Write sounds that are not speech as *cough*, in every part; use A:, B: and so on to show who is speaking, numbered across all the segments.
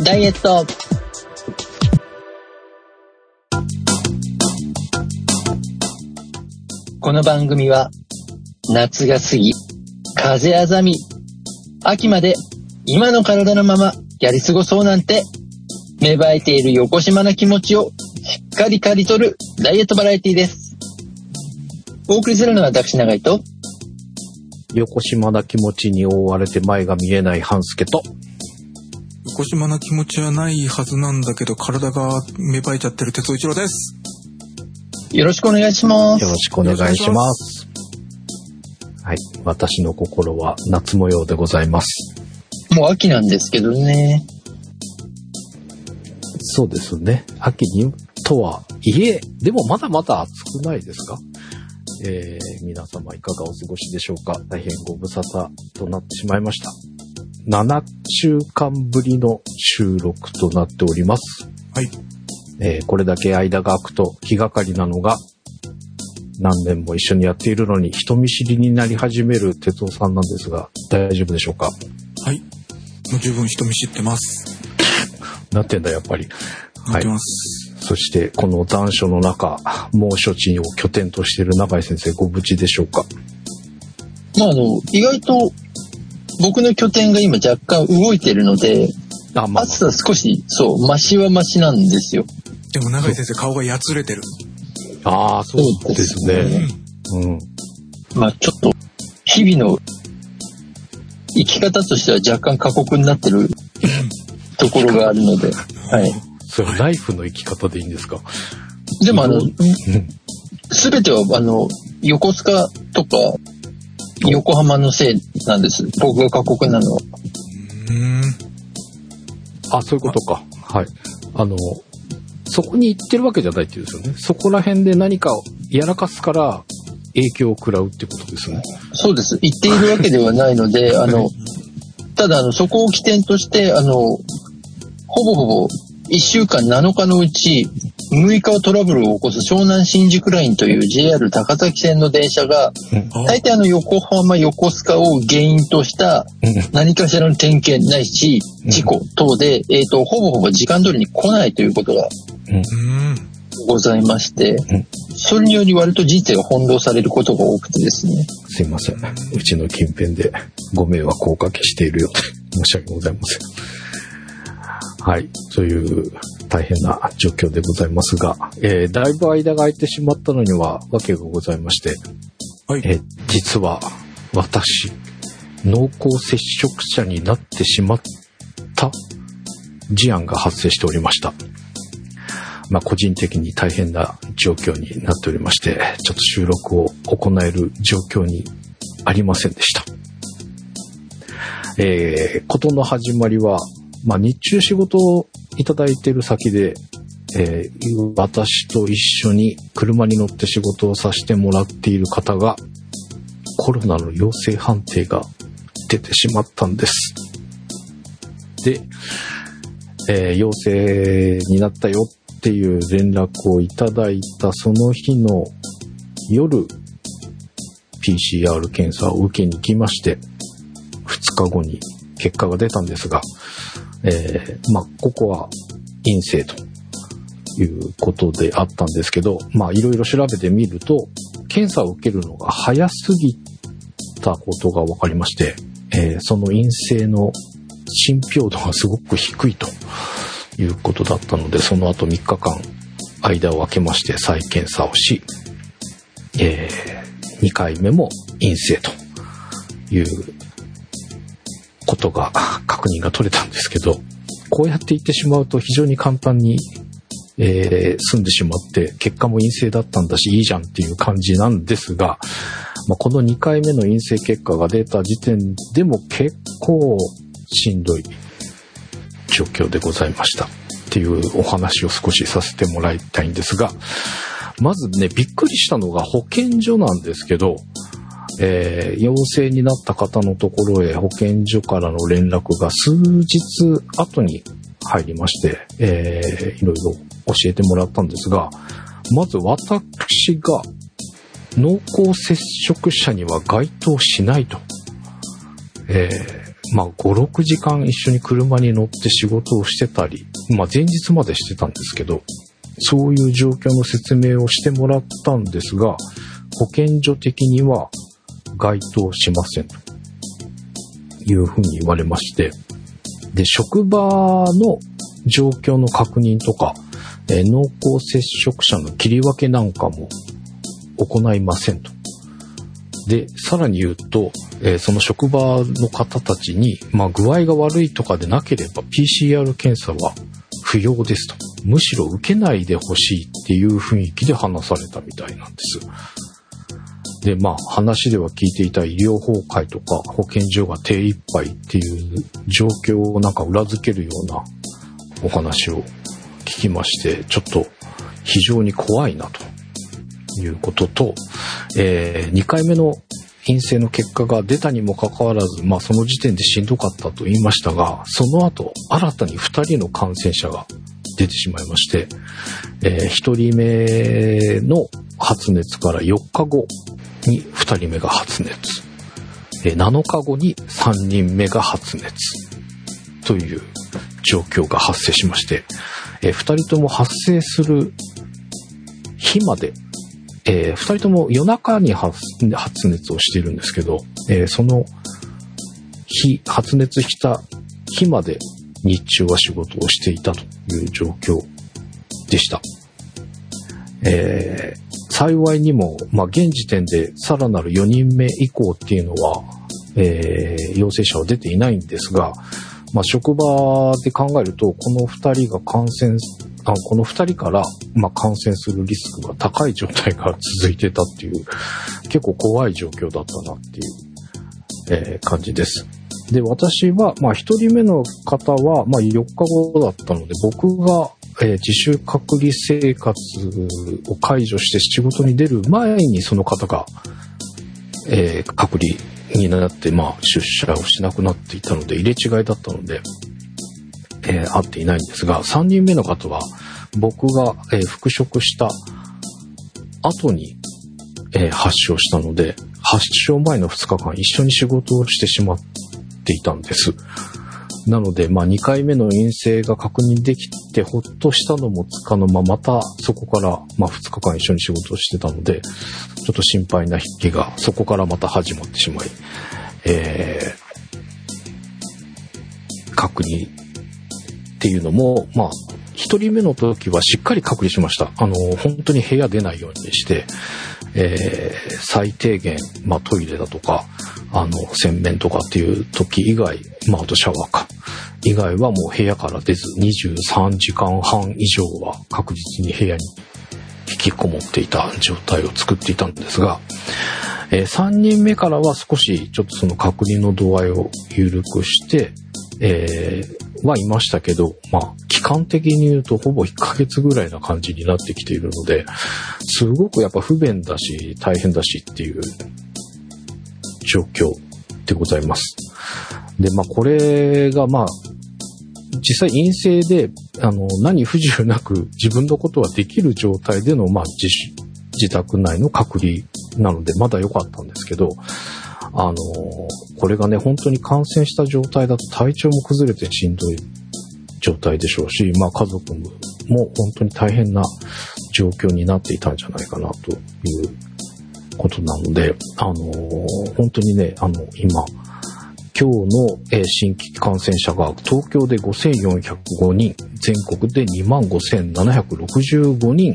A: ダイエット。この番組は夏が過ぎ、風あざみ、秋まで今の体のままやり過ごそうなんて芽生えている横島な気持ちをしっかり刈り取るダイエットバラエティです。お送りするのは私長井と。
B: 横島な気持ちに覆われて前が見えない半助と、
C: 横島な気持ちはないはずなんだけど、体が芽生えちゃってる哲夫一郎です。
A: よろしくお願いします
B: よ。ろしくお願いします。はい。私の心は夏模様でございます。
A: もう秋なんですけどね。
B: そうですね。秋にとはいえ、でもまだまだ暑くないですか？えー、皆様いかがお過ごしでしょうか？大変ご無沙汰となってしまいました。7週間ぶりの収録となっております。
C: はい。
B: えーこれだけ間が空くと気がかりなのが、何年も一緒にやっているのに人見知りになり始める哲夫さんなんですが、大丈夫でしょうか？
C: はい。もう十分人見知ってます。
B: なってんだ、やっぱり。
C: なってます。
B: そして、この残暑の中、猛暑地を拠点としている永井先生、ご無事でしょうか？
A: まああの、意外と僕の拠点が今若干動いてるので、
B: あ、まあ、
A: 暑さ少し、そう、マシはマシなんですよ。
C: でも永井先生顔がやつれてる。
B: ああ、そうですね。うん。
A: まあちょっと、日々の生き方としては若干過酷になってるところがあるので、はい。
B: それ、ライフの生き方でいいんですか？
A: でもあの
B: うん、
A: すべてはあの、横須賀とか、横浜のせいなんです。僕が過酷なのは。
C: うーん。
B: あ、そういうことか。はい。あの、そこに行ってるわけじゃないっていうんですよね。そこら辺で何かをやらかすから影響を食らうってことですね。
A: そうです。言っているわけではないので、*laughs* あの、ただあの、そこを起点として、あの、ほぼほぼ1週間7日のうち6日はトラブルを起こす湘南新宿ラインという JR 高崎線の電車が、
C: あ
A: 大体あの横浜、横須賀を原因とした何かしらの点検ないし、事故等で、えっ、と、ほぼほぼ時間通りに来ないということが。ございまして
B: ん、
A: それにより割と人生が翻弄されることが多くてですね。
B: すいません。うちの近辺でご迷惑をおかけしているようで申し訳ございません。はい。という大変な状況でございますが、えー、だいぶ間が空いてしまったのには訳がございまして、
C: はい。
B: えー実は私、濃厚接触者になってしまった事案が発生しておりました。まあ、個人的に大変な状況になっておりまして、ちょっと収録を行える状況にありませんでした。えー、ことの始まりは、まあ、日中仕事をいただいてる先で、えー私と一緒に車に乗って仕事をさせてもらっている方が、コロナの陽性判定が出てしまったんです。で、えー陽性になったよっていう連絡をいただいたその日の夜、PCR 検査を受けに来まして、2日後に結果が出たんですが、えーまあ、ここは陰性ということであったんですけど、まあ、いろいろ調べてみると、検査を受けるのが早すぎたことが分かりまして、えーその陰性の信憑度がすごく低いということだったので、その後3日間間を空けまして再検査をし、え2回目も陰性ということが確認が取れたんですけど、こうやって言ってしまうと非常に簡単に、えー済んでしまって、結果も陰性だったんだし、いいじゃんっていう感じなんですが、まあ、この2回目の陰性結果が出た時点でも結構しんどい状況でございました。っていうお話を少しさせてもらいたいんですが、まずね、びっくりしたのが保健所なんですけど、えー陽性になった方のところへ保健所からの連絡が数日後に入りまして、えーいろいろ教えてもらったんですが、まず私が濃厚接触者には該当しないと、えーまあ、5、6時間一緒に車に乗って仕事をしてたり、まあ、前日までしてたんですけど、そういう状況の説明をしてもらったんですが、保健所的には該当しませんというふうに言われまして、で、職場の状況の確認とか、え濃厚接触者の切り分けなんかも行いませんと。で、さらに言うと、えーその職場の方たちに、まあ、具合が悪いとかでなければ PCR 検査は不要ですと。むしろ受けないでほしいっていう雰囲気で話されたみたいなんです。で、まあ話では聞いていた医療崩壊とか保健所が手一杯っていう状況をなんか裏付けるようなお話を聞きまして、ちょっと非常に怖いなということと、え2回目の陰性の結果が出たにもかかわらず、まあその時点でしんどかったと言いましたが、その後新たに2人の感染者が出てしまいまして、え1人目の発熱から4日後に2人目が発熱、え7日後に3人目が発熱という状況が発生しまして、え2人とも発生する日まで、え2人とも夜中に発熱をしているんですけど、えその日、発熱した日まで日中は仕事をしていたという状況でした。えー幸いにも、まあ、現時点でさらなる4人目以降っていうのは、えー陽性者は出ていないんですが、まあ、職場で考えると、この2人が感染、あこの2人から、ま、感染するリスクが高い状態が続いてたっていう、結構怖い状況だったなっていう、えー感じです。で、私は、まあ、1人目の方は、まあ、4日後だったので、僕が、えー自主隔離生活を解除して仕事に出る前にその方が、えー隔離になって、まあ、出社をしなくなっていたので、入れ違いだったので、えー会っていないんですが、3人目の方は、僕が、え復職した後に、え発症したので、発症前の2日間一緒に仕事をしてしまっていたんです。なので、まあ、2回目の陰性が確認できて、ほっとしたのもつかの間、またそこから、まあ、2日間一緒に仕事をしてたので、ちょっと心配な引きが、そこからまた始まってしまい、えー、隔離っていうのも、まあ、1人目の時はしっかり隔離しました。あの、本当に部屋出ないようにして、えー最低限、まあ、トイレだとか、あの、洗面とかっていう時以外、まあ、あとシャワーか。以外はもう部屋から出ず、23時間半以上は確実に部屋に引きこもっていた状態を作っていたんですが、え3人目からは少しちょっとその隔離の度合いを緩くして、えーはいましたけど、まあ、期間的に言うとほぼ1ヶ月ぐらいな感じになってきているので、すごくやっぱ不便だし、大変だしっていう状況でございます。で、まあ、これがまあ、実際陰性で、あの、何不自由なく自分のことはできる状態での、まあ、自主、自宅内の隔離なので、まだ良かったんですけど、あの、これがね、本当に感染した状態だと体調も崩れてしんどい状態でしょうし、まあ家族も本当に大変な状況になっていたんじゃないかなということなので、あの、本当にね、あの、今、今日のえー新規感染者が東京で5405人、全国で25,765人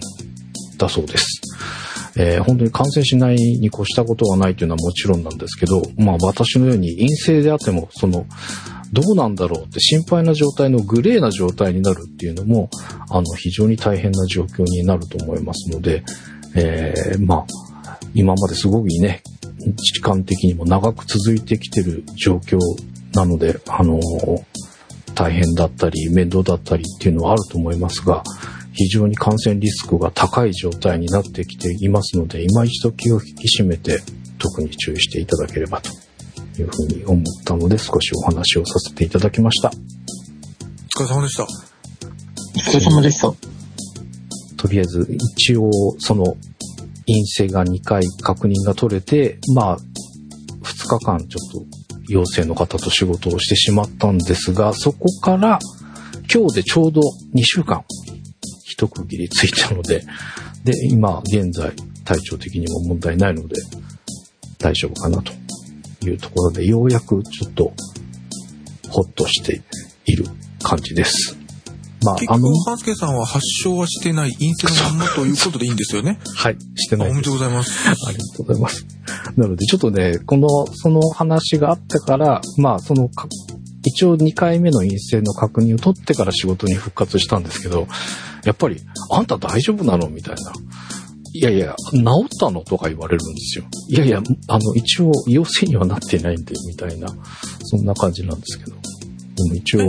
B: だそうです。えー本当に感染しないに越したことはないというのはもちろんなんですけど、まあ私のように陰性であっても、その、どうなんだろうって心配な状態のグレーな状態になるっていうのも、あの、非常に大変な状況になると思いますので、えーまあ、今まですごくね、時間的にも長く続いてきてる状況なので、あの大変だったり、面倒だったりっていうのはあると思いますが、非常に感染リスクが高い状態になってきていますので、今一度気を引き締めて、特に注意していただければというふうに思ったので、少しお話をさせていただきました。
C: お疲れ様でした。
A: お疲れ様でした。
B: とりあえず、一応、その、陰性が2回確認が取れて、まあ、2日間ちょっと陽性の方と仕事をしてしまったんですが、そこから今日でちょうど2週間、一区切りついたので、で、今現在体調的にも問題ないので大丈夫かなというところで、ようやくちょっとほっとしている感じです。まあ
C: 結、局、、ハスケさんは発症はしてない陰性のまんまということでいいんですよね。
B: はい、して
C: あおめでとうございます。
B: ありがとうございます。なので、ちょっとね、この、その話があってから、まあ、そのか、一応2回目の陰性の確認を取ってから仕事に復活したんですけど、やっぱり、あんた大丈夫なのみたいな。いやいや、治ったのとか言われるんですよ。いやいや、あの、一応、陽性にはなってないんで、みたいな、そんな感じなんですけど。でも一応、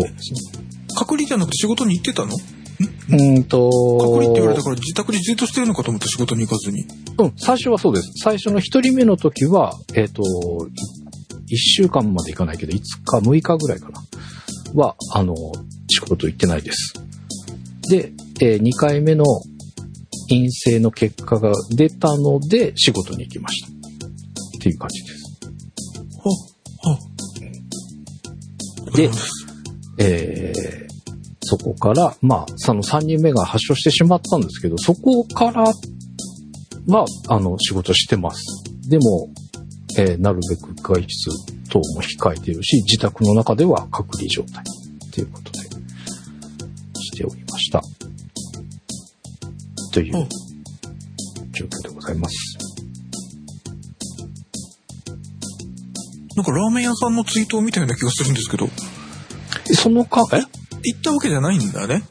C: 隔離じゃなくて仕事に行ってたの？
B: うーんと、
C: 隔離って言われたから自宅でじっとしてるのかと思って仕事に行かずに。
B: うん、最初はそうです。最初の一人目の時は、えっ、と、一週間までいかないけど、5日、6日ぐらいかな。は、あの、仕事行ってないです。で、え2回目の陰性の結果が出たので、仕事に行きました。っていう感じです。
C: は、は。
B: でえーそこから、まあ、その3人目が発症してしまったんですけど、そこからは、あの、仕事してます。でも、えーなるべく外出等も控えているし、自宅の中では隔離状態ということで、しておりました。という
C: うん
B: 状況でございます。
C: なんかラーメン屋さんのツイートを見たような気がするんですけど、
B: その間、え？
C: 行ったわけじゃないんだね。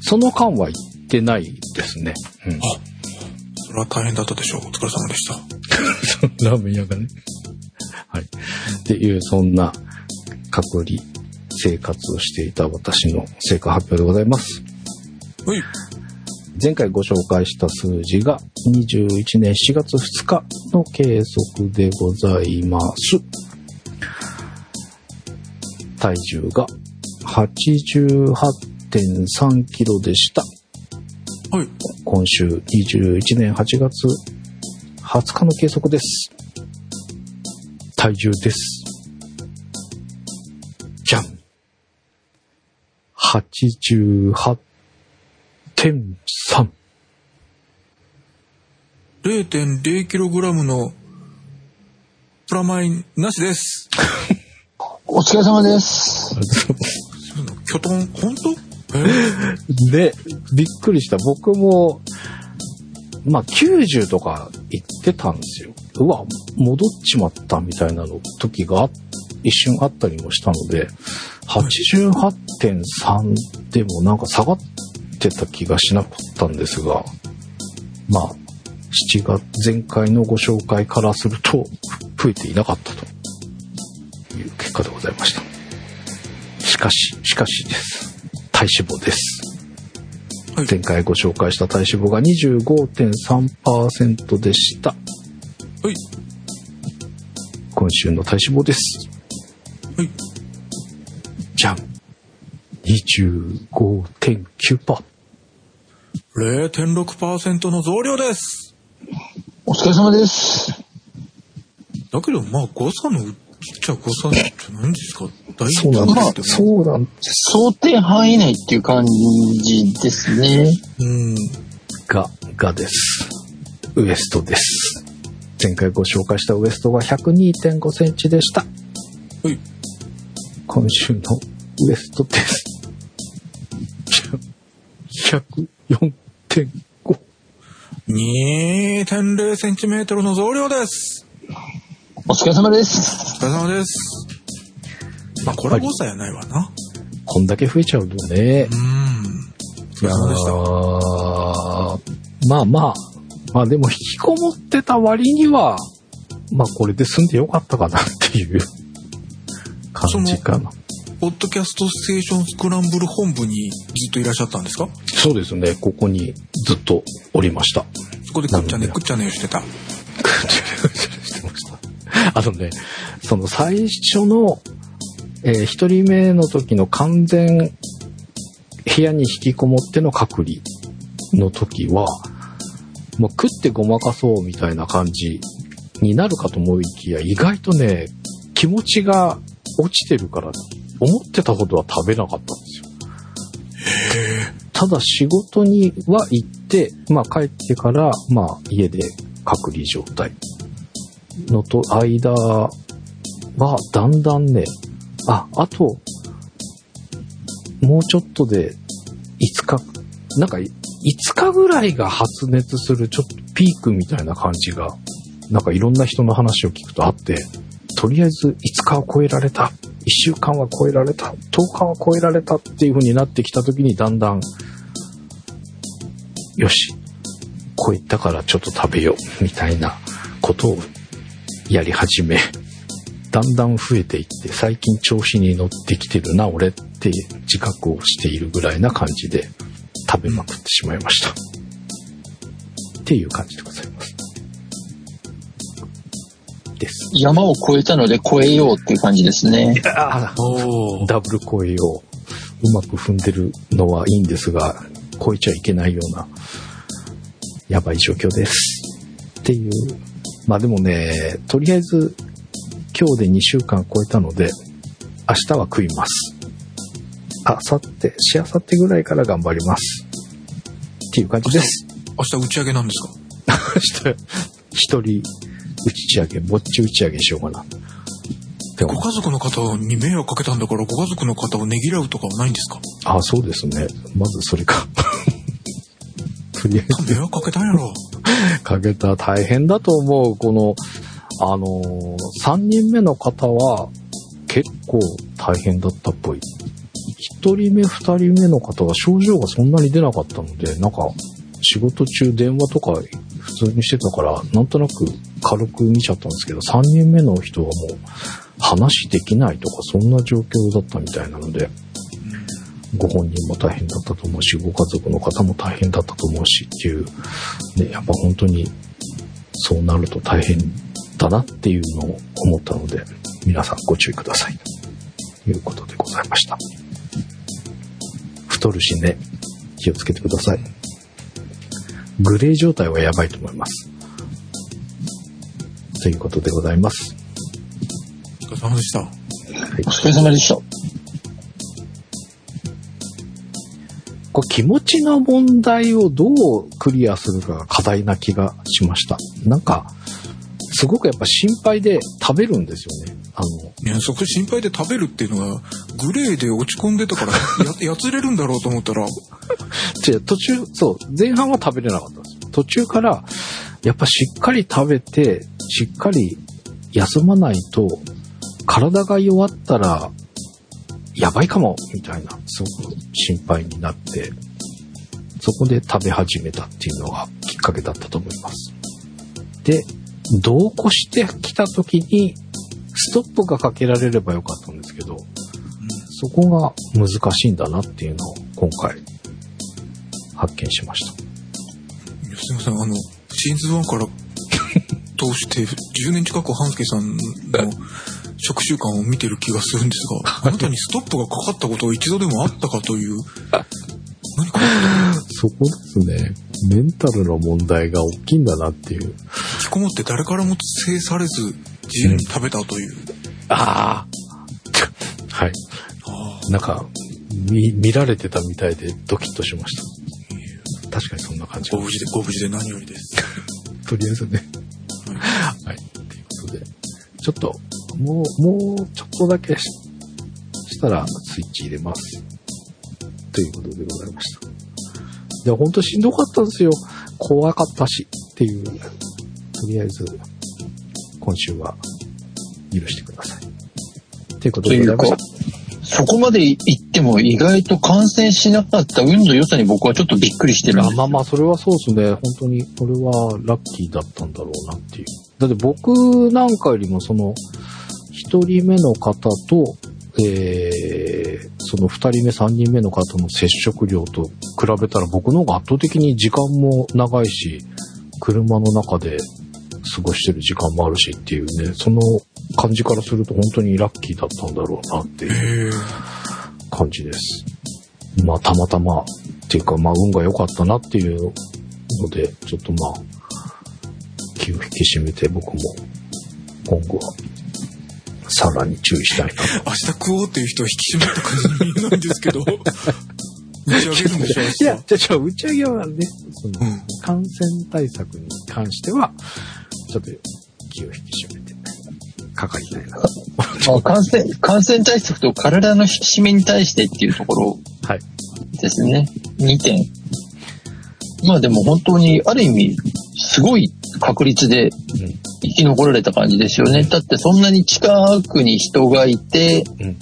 B: その間は行ってないですね。うん。
C: それは大変だったでしょう。お疲れ様でした。
B: ラーメン屋がね。はい。っていう、そんな隔離生活をしていた私の成果発表でございます。
C: はい。
B: 前回ご紹介した数字が21年4月2日の計測でございます。体重が88.3キロでした。
C: はい。
B: 今週21年8月20日の計測です。体重です。じゃん。88.3。
C: 0.0kg のプラマイなしです。*laughs*
A: お疲れ様です。*laughs*
C: キョトン、本当？
B: で、びっくりした。僕も、まあ、90とか言ってたんですよ。うわ、戻っちまったみたいなの時が一瞬あったりもしたので、88.3でもなんか下がってた気がしなかったんですが、まあ、7月、前回のご紹介からすると、増えていなかったという結果でございました。しかし、しかしです。体脂肪です。
C: はい
B: 前回ご紹介した体脂肪が25.3%でした。
C: はい。
B: 今週の体脂肪です。
C: はい。
B: じゃん。25.9%。
C: 0.6%の増量です。
A: お疲れ様です。
C: だけど、まあ、誤差のちっちゃい誤差じゃないんですか？大
B: そうなん
A: まあ
B: です。そうなんです。
A: 想定範囲内っていう感じですね。
C: うん。
B: が、がです。ウエストです。前回ご紹介したウエストが102.5センチでした。
C: はい。
B: 今週のウエストです。104.5。
C: 2.0センチメートルの増量です。
A: お疲れ様です。
C: お疲れ様です。まあ、これは誤差やないわな。
B: こんだけ増えちゃうとね
C: う。ん。お疲れ様でした。
B: まあまあ、まあでも引きこもってた割には、まあこれで済んでよかったかなっていう感じかな。
C: ポッドキャストステーションスクランブル本部にずっといらっしゃったんですか？
B: そうですね、ここにずっとおりました。
C: そこでくっちゃね、くっちゃねをしてた。
B: してました。あのね、その最初の、えー一人目の時の完全部屋に引きこもっての隔離の時は、もう食ってごまかそうみたいな感じになるかと思いきや、意外とね、気持ちが落ちてるから、思ってたほどは食べなかったんですよ。ただ仕事には行って、まあ帰ってから、まあ家で隔離状態のと間は、だんだんね、あ、あと、もうちょっとで5日、なんか5日ぐらいが発熱するちょっとピークみたいな感じが、なんかいろんな人の話を聞くとあって、とりあえず5日を超えられた、1週間は超えられた、10日は超えられたっていう風になってきた時にだんだん、よし、超えたからちょっと食べよう、みたいなことをやり始め、だんだん増えていって、最近調子に乗ってきてるな、俺って自覚をしているぐらいな感じで食べまくってしまいました。っていう感じでございます。です。
A: 山を越えたので越えようっていう感じですね。
B: あ
C: おー
B: ダブル声をうまく踏んでるのはいいんですが、超えちゃいけないような、やばい状況です。っていう。まあでもね、とりあえず、今日で2週間超えたので、明日は食います。あさって、しあさってぐらいから頑張ります。っていう感じです。
C: 明日打ち上げなんですか？
B: 明日、一人打ち上げ、ぼっち打ち上げしようかな。
C: ご家族の方に迷惑かけたんだから、ご家族の方をねぎらうとかはないんですか？
B: あ、そうですね。まずそれか。*laughs* とりあえず
C: 迷惑かけたんやろ。
B: かけた大変だと思う。この、あのー、3人目の方は結構大変だったっぽい。1人目、2人目の方は症状がそんなに出なかったので、なんか仕事中電話とか普通にしてたから、なんとなく軽く見ちゃったんですけど、3人目の人はもう話できないとかそんな状況だったみたいなので、ご本人も大変だったと思うし、ご家族の方も大変だったと思うしっていう、ね、やっぱ本当にそうなると大変だなっていうのを思ったので、皆さんご注意ください。ということでございました。太るしね、気をつけてください。グレー状態はやばいと思います。ということでございます。
C: お疲れ様でした。
A: お疲れ様でした。
B: これ気持ちの問題をどうクリアするかが課題な気がしました。なんか、すごくやっぱ心配で食べるんですよね。あの、
C: いや、そこ心配で食べるっていうのが、グレーで落ち込んでたから、や、*laughs* やつれるんだろうと思ったら、*laughs*
B: 違う、途中、そう、前半は食べれなかったんですよ。途中から、やっぱしっかり食べて、しっかり休まないと、体が弱ったら、やばいかも、みたいな、すごく心配になって、そこで食べ始めたっていうのがきっかけだったと思います。で、同行してきた時に、ストップがかけられればよかったんですけど、そこが難しいんだなっていうのを今回発見しました。
C: すいません、あの、シーズン1から *laughs* 通して10年近く半助さんの食習慣を見てる気がするんですが、あなたにストップがかかったことが一度でもあったかという、何 *laughs* か
B: そこですね。メンタルの問題が大きいんだなっていう。
C: 引きこもって誰からも制されず自由に食べたという。
B: ああはい。
C: あ
B: なんか、見、見られてたみたいでドキッとしました。確かにそんな感じ
C: あ、ご無事で、ご無事で何よりです。*laughs*
B: とりあえずね。はい。ということで、ちょっと、もう、もうちょっとだけししたらスイッチ入れます。ということでございました。で、本当しんどかったんですよ。怖かったし、っていう。とりあえず、今週は許してください。ということでございました。、
A: そこまで行っても意外と感染しなかった運の良さに僕はちょっとびっくりしてる
B: まあまあ、それはそうですね。本当に、これはラッキーだったんだろうなっていう。だって僕なんかよりもその、一人目の方と、えー、その二人目、三人目の方の接触量と比べたら僕の方が圧倒的に時間も長いし、車の中で過ごしてる時間もあるしっていうね、その感じからすると本当にラッキーだったんだろうなっていう。感じです。まあ、たまたま、っていうか、まあ、運が良かったなっていうので、ちょっとまあ、気を引き締めて僕も、今後は、さらに注意したいなと。*laughs*
C: 明日食おうっていう人は引き締まった感じに見えないんですけど、*laughs* 打ち上げるんでしょ、
B: いや、じゃあ、じゃあ打ち上げはね、その、
C: うん
B: 感染対策に関しては、ちょっと気を引き締めて、かかりたいな。
A: まあ、感染、感染対策と体の引き締めに対してっていうところ
B: はい。
A: ですね。2点。まあでも本当に、ある意味、すごい確率で
B: うん。
A: 生き残られた感じですよね。だってそんなに近くに人がいて、
B: うん。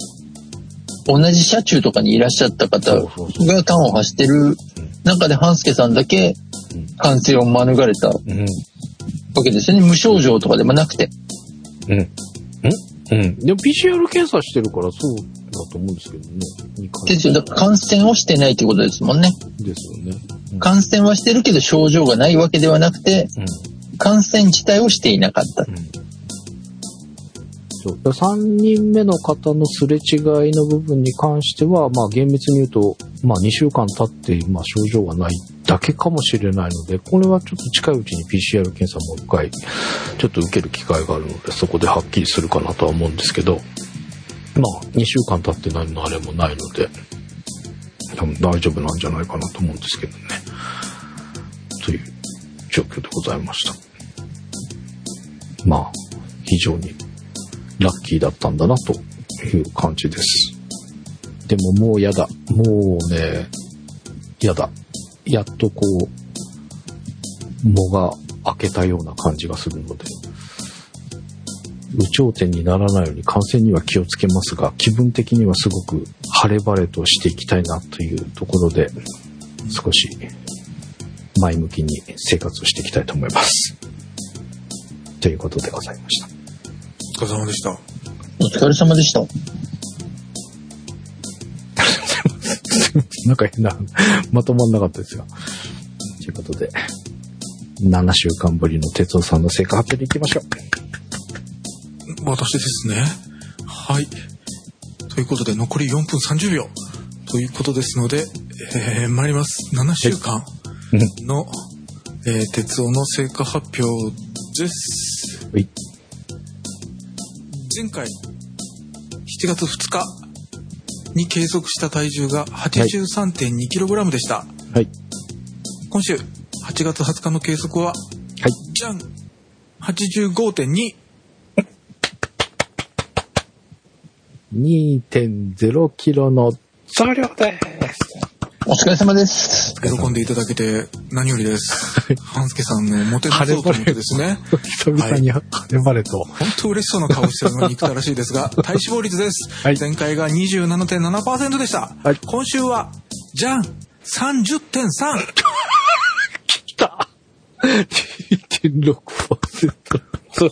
A: 同じ車中とかにいらっしゃった方が端を走ってる中で半助さんだけ
B: うん
A: 感染を免れたわ
B: うん。
A: けですよね。無症状とかでもなくて。
B: うん。うんうん。でも PCR 検査してるからそうだと思うんですけどね。
A: ですよ。だから感染をしてないってことですもんね。
B: ですよね。うん
A: 感染はしてるけど症状がないわけではなくて、
B: うん。
A: 感染自体をしていなかった。
B: うん。そう。3人目の方のすれ違いの部分に関しては、まあ厳密に言うと、まあ2週間経って、まあ症状がないだけかもしれないので、これはちょっと近いうちに PCR 検査もう一回、ちょっと受ける機会があるので、そこではっきりするかなとは思うんですけど、まあ2週間経って何のあれもないので、多分大丈夫なんじゃないかなと思うんですけどね。という状況でございました。まあ、非常にラッキーだったんだなという感じです。でももうやだ。もうね、やだ。やっとこう、藻が開けたような感じがするので、有頂天にならないように感染には気をつけますが、気分的にはすごく晴れ晴れとしていきたいなというところで、少し前向きに生活をしていきたいと思います。ということでございました。
C: お疲れ様でした。
A: お疲れ様でした。*laughs*
B: なんか変な、まとまんなかったですが。ということで、7週間ぶりの哲夫さんの成果発表でいきましょう。
C: 私ですね。はい。ということで、残り4分30秒。ということですので、えー、参ります。7週間の、えー、鉄夫の成果発表です。
B: はい。
C: 前回、7月2日に計測した体重が 83.2kg でした。
B: はい。
C: 今週、8月20日の計測は、
B: はい。
C: じゃん !85.2!
B: 2.0キロの増量です。
A: お疲れ様です。
C: 喜んでいただけて何よりです。半助さんのモテなそうと思ってですね。
B: 久々に晴れ晴れと。
C: 本当嬉しそうな顔してるのに憎たらしいですが、*laughs* 体脂肪率です。
B: はい
C: 前回が27.7%でした。
B: はい
C: 今週は、じゃん !30.3!
B: きた !2.6%。
C: 本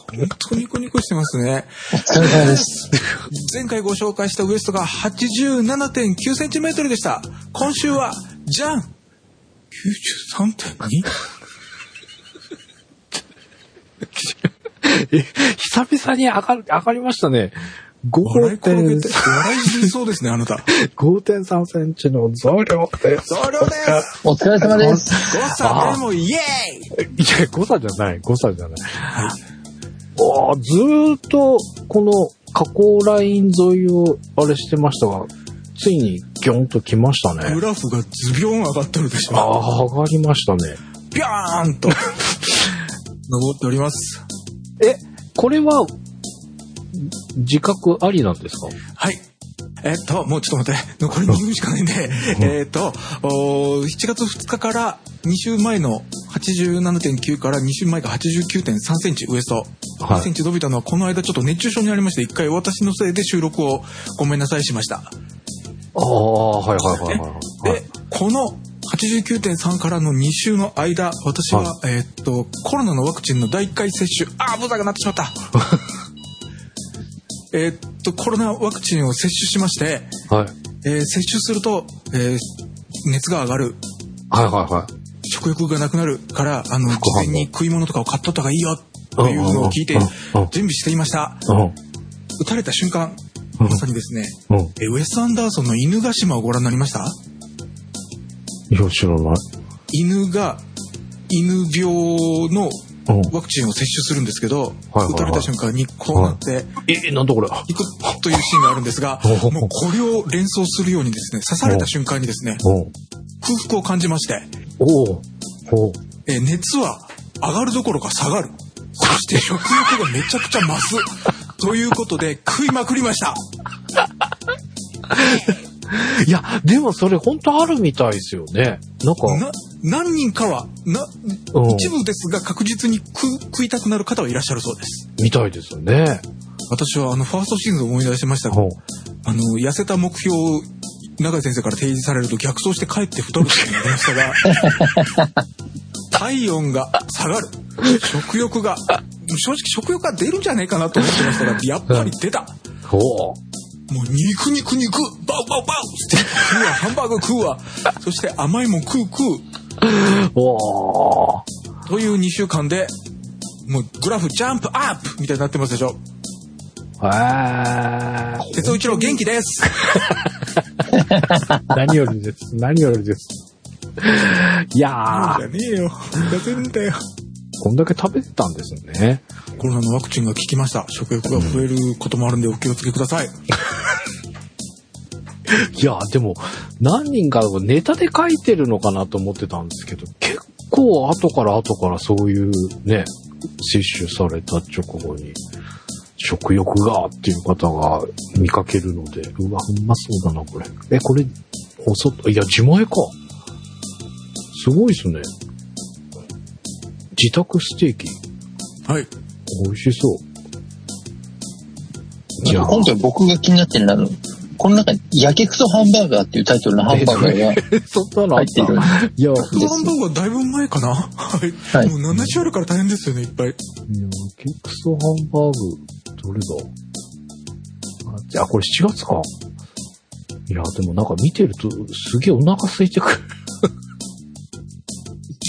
C: 当ニコニコしてますね。
A: お疲れ様です。
C: 前回ご紹介したウエストが 87.9cm でした。今週は、じゃん !93.2? *laughs*
B: え、久々に上がる、上がりましたね。
C: 笑い転げて、
B: 5.3
C: 笑い死にそうですね、あなた。
B: 5.3センチの増量です。
C: 増量です
A: お疲れ様です。
C: 誤差でもイエーイ
B: いや、誤差じゃない、誤差じゃない。おーずーっと、この加工ライン沿いをあれしてましたが、ついにギョンと来ましたね
C: グ。ラフがズビョン上がってるでしょ。
B: ああ、上がりましたね。
C: ビャーンと、登っております。
B: え、これは、自覚ありなんですか？
C: はい。えっと、もうちょっと待って、残り2分しかないんで、えっと、おー7月2日から2週前の87.9から2週前が89.3センチウエスト。
B: はい
C: 1センチ伸びたのはこの間ちょっと熱中症になりまして、一回私のせいで収録をごめんなさいしました。
B: ああ、はいはいはいはい。
C: で、この89.3からの2週の間、私は、えーっと、コロナのワクチンの第1回接種、あー、ブザーが鳴ってしまった。*laughs* えーっと、コロナワクチンを接種しまして、
B: はい。
C: えー接種すると、えー熱が上がる、
B: はいはいはい。
C: 食欲がなくなるから、あの、事前に食い物とかを買っとった方がいいよ、というのを聞いて準備していました。
B: うん。
C: 打たれた瞬間、
B: うん
C: まさにですね、
B: うん。
C: えーウェス・アンダーソンの犬ヶ島をご覧になりました？
B: いや、知らない。
C: 犬が犬病の
B: うん。
C: ワクチンを接種するんですけど、打たれた瞬間にこうなって
B: え、なんだこれ。
C: いくというシーンがあるんですが、
B: お
C: もうこれを連想するようにですね、刺された瞬間にですね、
B: うん。
C: 空腹を感じまして、
B: おお
C: えー熱は上がるどころか下がる。そして食欲がめちゃくちゃ増す。ということで食いまくりました。
B: いや、でもそれ本当あるみたいですよね。なんか、
C: な、何人かは、な、
B: うん
C: 一部ですが確実に食食いたくなる方はいらっしゃるそうです。
B: みたいですよね。
C: 私はあのファーストシーズンを思い出しましたが、
B: うん
C: あの、痩せた目標を永井先生から提示されると逆走して帰って太ることになりましたが、体温が下がる。食欲が、正直食欲が出るんじゃねえかなと思ってましたが、やっぱり出た。
B: おう
C: もう肉肉肉バウバウバウって食うわ、ハンバーグ食うわ。そして甘いもん食う食う。
B: おー
C: という2週間で、もうグラフジャンプアップみたいになってますでしょ。
B: へー
C: 鉄尾一郎元気です。*laughs*
B: 何よりです。何よりです。*laughs* いやー
C: じゃ、ねえよ。出せるんだよ。
B: こんだけ食べてたんですね。
C: コロナのワクチンが効きました。食欲が増えることもあるんでお気をつけください。*laughs*
B: いや、でも、何人かネタで書いてるのかなと思ってたんですけど、結構後から後からそういうね、摂取された直後に、食欲がっていう方が見かけるので、うわ、うまそうだな、これ。え、これ、お外、いや、自前か。すごいっすね。自宅ステーキ。
C: はい。
B: 美味しそう。いや、
A: 今回僕が気になってるのは、この中に、やけくそハンバーガーっていうタイトルのハンバーガーが
B: そんなのあっ
A: 入っている。
B: た。いや、
C: ハンバーグはだいぶ前かな？はい。
A: はい
C: もう7種あるから大変ですよね、いっぱい。
B: いや、ケクソハンバーグ、どれだ？あ、じゃあこれ7月か。いや、でもなんか見てると、すげえお腹空いてくる。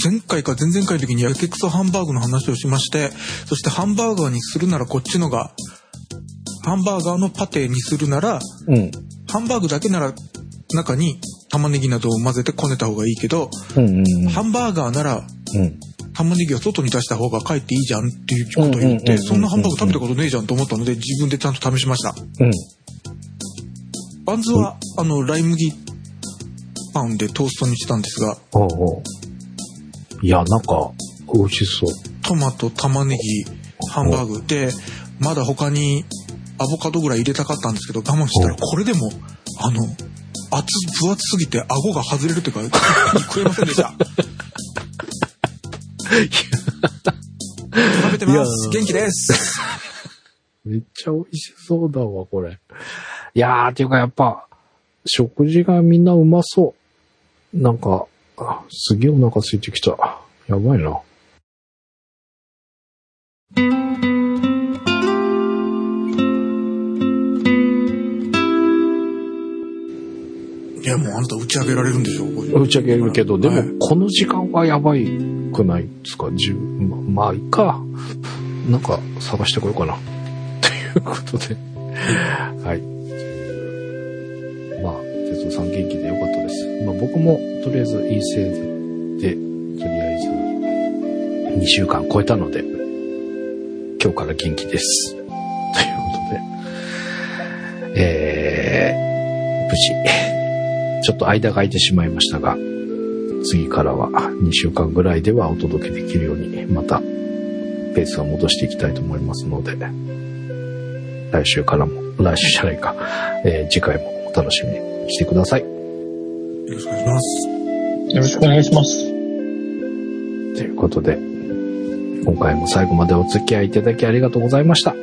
C: 前回か前々回の時にやけくそハンバーグの話をしまして、そしてハンバーガーにするならこっちのが、ハンバーガーのパテにするなら、
B: うん。
C: ハンバーグだけなら中に玉ねぎなどを混ぜてこねた方がいいけど、
B: うんうんうん。
C: ハンバーガーなら
B: うん。
C: 玉ねぎを外に出した方がかえっていいじゃんっていうことを言って、そんなハンバーグ食べたことねえじゃんと思ったので自分でちゃんと試しました。
B: うん。
C: バンズは、あの、ライ麦パンでトーストにしたんですが、
B: おうおういや、なんか、美味しそう。
C: トマト、玉ねぎ、ハンバーグで、まだ他にアボカドぐらい入れたかったんですけど、我慢したらこれでも、あの、厚、分厚すぎて顎が外れるというか、食えませんでした。食べてます。元気です。
B: めっちゃ美味しそうだわ、これ。いやー、っていうかやっぱ、食事がみんなうまそう。なんか、あすげえお腹空いてきた。やばいな。
C: いや、もうあなた打ち上げられるんでしょ？これ
B: 打ち上げるけど、でも
C: はい、
B: この時間はやばいくないですか？十ままあ、いいか。なんか、探してこようかな。*laughs* ということで。はい。まあ、哲夫さん元気で。まあ、僕も、とりあえず陰性で、とりあえず、2週間超えたので、今日から元気です。ということで、えー、無事、ちょっと間が空いてしまいましたが、次からは2週間ぐらいではお届けできるように、またペースを戻していきたいと思いますので、来週からも、来週じゃないか、えー次回もお楽しみにしてください。
C: よろしくお願いします。
A: よろしくお願いします。
B: ということで、今回も最後までお付き合いいただきありがとうございました。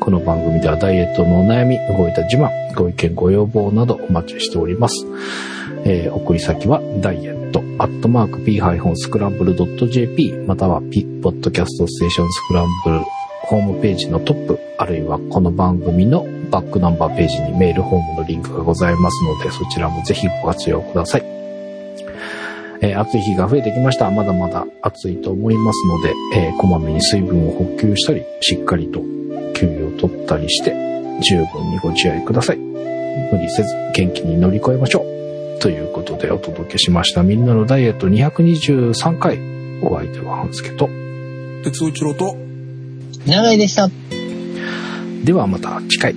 B: この番組ではダイエットのお悩み、動いた自慢、ご意見、ご要望などお待ちしております。えー送り先はダイエット、アットマーク p-scramble.jp、または p ポッドキャストステーションスクランブルホームページのトップ、あるいはこの番組のバックナンバーページにメールフォームのリンクがございますので、そちらもぜひご活用ください。えー暑い日が増えてきました。まだまだ暑いと思いますので、えーこまめに水分を補給したり、しっかりと休養を取ったりして、十分にご自愛ください。無理せず元気に乗り越えましょう。ということでお届けしました。みんなのダイエット223回。お相手は半助と。
C: 哲夫一郎と、
A: 長井でした。
B: ではまた次回、